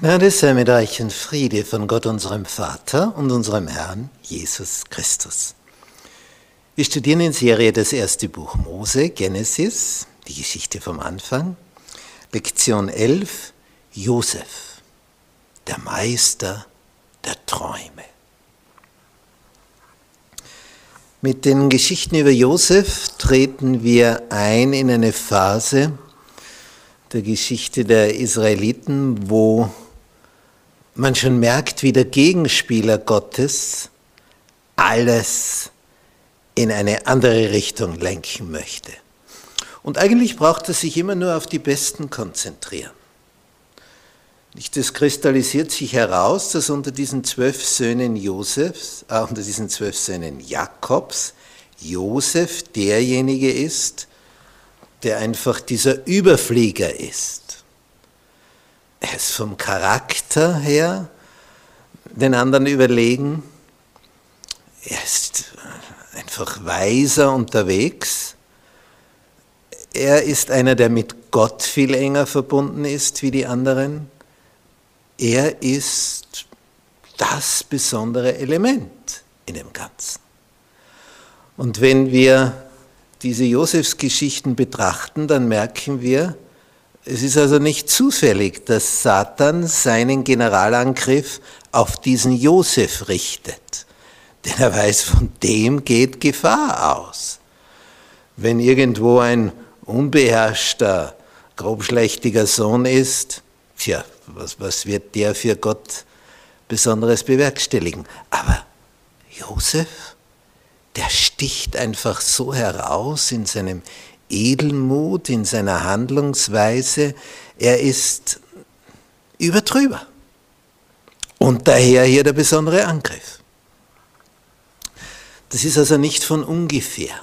Gnade sei mit euch und Friede von Gott unserem Vater und unserem Herrn Jesus Christus. Wir studieren in Serie das erste Buch Mose, Genesis, die Geschichte vom Anfang, Lektion 11, Josef, der Meister der Träume. Mit den Geschichten über Josef treten wir ein in eine Phase der Geschichte der Israeliten, wo man schon merkt, wie der Gegenspieler Gottes alles in eine andere Richtung lenken möchte. Und eigentlich braucht er sich immer nur auf die Besten konzentrieren. Es kristallisiert sich heraus, dass unter diesen zwölf Söhnen Josefs, äh, unter diesen zwölf Söhnen Jakobs, Josef derjenige ist, der einfach dieser Überflieger ist. Er ist vom Charakter her den anderen überlegen. Er ist einfach weiser unterwegs. Er ist einer, der mit Gott viel enger verbunden ist wie die anderen. Er ist das besondere Element in dem Ganzen. Und wenn wir diese Josefsgeschichten betrachten, dann merken wir, es ist also nicht zufällig, dass Satan seinen Generalangriff auf diesen Josef richtet. Denn er weiß, von dem geht Gefahr aus. Wenn irgendwo ein unbeherrschter, grobschlächtiger Sohn ist, tja, was, was wird der für Gott Besonderes bewerkstelligen? Aber Josef, der sticht einfach so heraus in seinem Edelmut in seiner Handlungsweise, er ist übertrüber. Und daher hier der besondere Angriff. Das ist also nicht von ungefähr.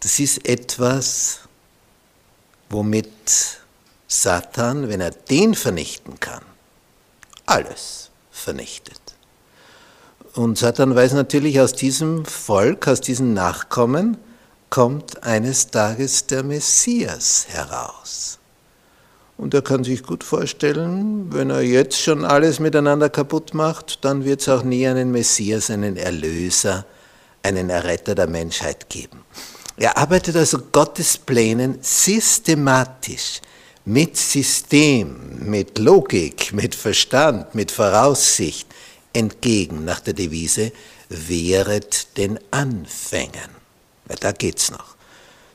Das ist etwas, womit Satan, wenn er den vernichten kann, alles vernichtet. Und Satan weiß natürlich aus diesem Volk, aus diesen Nachkommen, kommt eines Tages der Messias heraus. Und er kann sich gut vorstellen, wenn er jetzt schon alles miteinander kaputt macht, dann wird es auch nie einen Messias, einen Erlöser, einen Erretter der Menschheit geben. Er arbeitet also Gottes Plänen systematisch, mit System, mit Logik, mit Verstand, mit Voraussicht entgegen nach der Devise, wehret den Anfängen. Weil da geht's noch.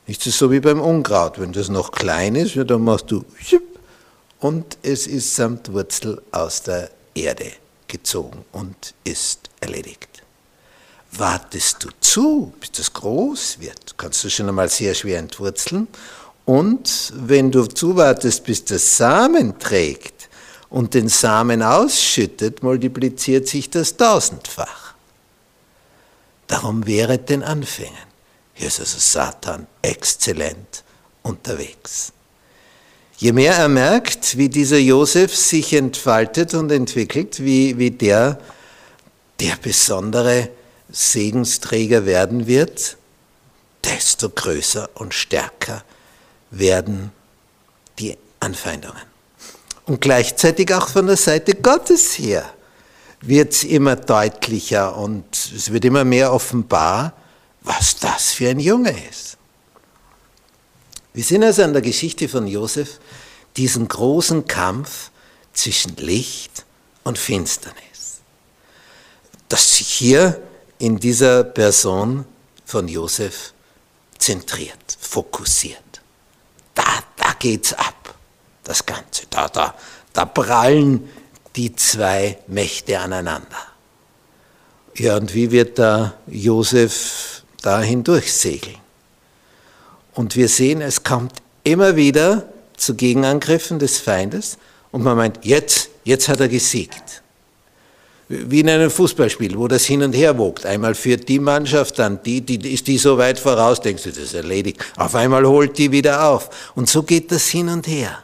Nicht so wie beim Unkraut. Wenn das noch klein ist, dann machst du und es ist samt Wurzel aus der Erde gezogen und ist erledigt. Wartest du zu, bis das groß wird, kannst du schon einmal sehr schwer entwurzeln. Und wenn du zuwartest, bis das Samen trägt und den Samen ausschüttet, multipliziert sich das tausendfach. Darum wäret den Anfängen. Hier ist also Satan exzellent unterwegs. Je mehr er merkt, wie dieser Josef sich entfaltet und entwickelt, wie, wie der der besondere Segensträger werden wird, desto größer und stärker werden die Anfeindungen. Und gleichzeitig auch von der Seite Gottes her wird es immer deutlicher und es wird immer mehr offenbar, was das für ein Junge ist. Wir sehen also an der Geschichte von Josef diesen großen Kampf zwischen Licht und Finsternis. Dass sich hier in dieser Person von Josef zentriert, fokussiert. Da, da geht's ab, das Ganze. Da, da, da prallen die zwei Mächte aneinander. Ja, und wie wird da Josef da hindurchsegeln? Und wir sehen, es kommt immer wieder zu Gegenangriffen des Feindes und man meint, jetzt, jetzt hat er gesiegt. Wie in einem Fußballspiel, wo das hin und her wogt. Einmal führt die Mannschaft, dann die, die ist die so weit voraus, denkst du, das ist erledigt. Auf einmal holt die wieder auf. Und so geht das hin und her.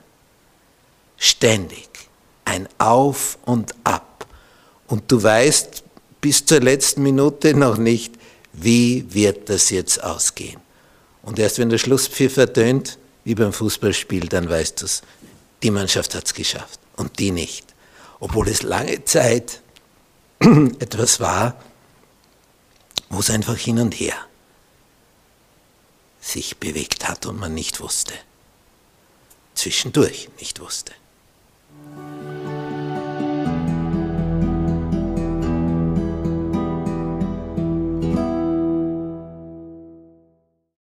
Ständig. Ein Auf und Ab. Und du weißt bis zur letzten Minute noch nicht, wie wird das jetzt ausgehen. Und erst wenn der Schlusspfiff ertönt, wie beim Fußballspiel, dann weißt du es, die Mannschaft hat es geschafft und die nicht. Obwohl es lange Zeit etwas war, wo es einfach hin und her sich bewegt hat und man nicht wusste. Zwischendurch nicht wusste.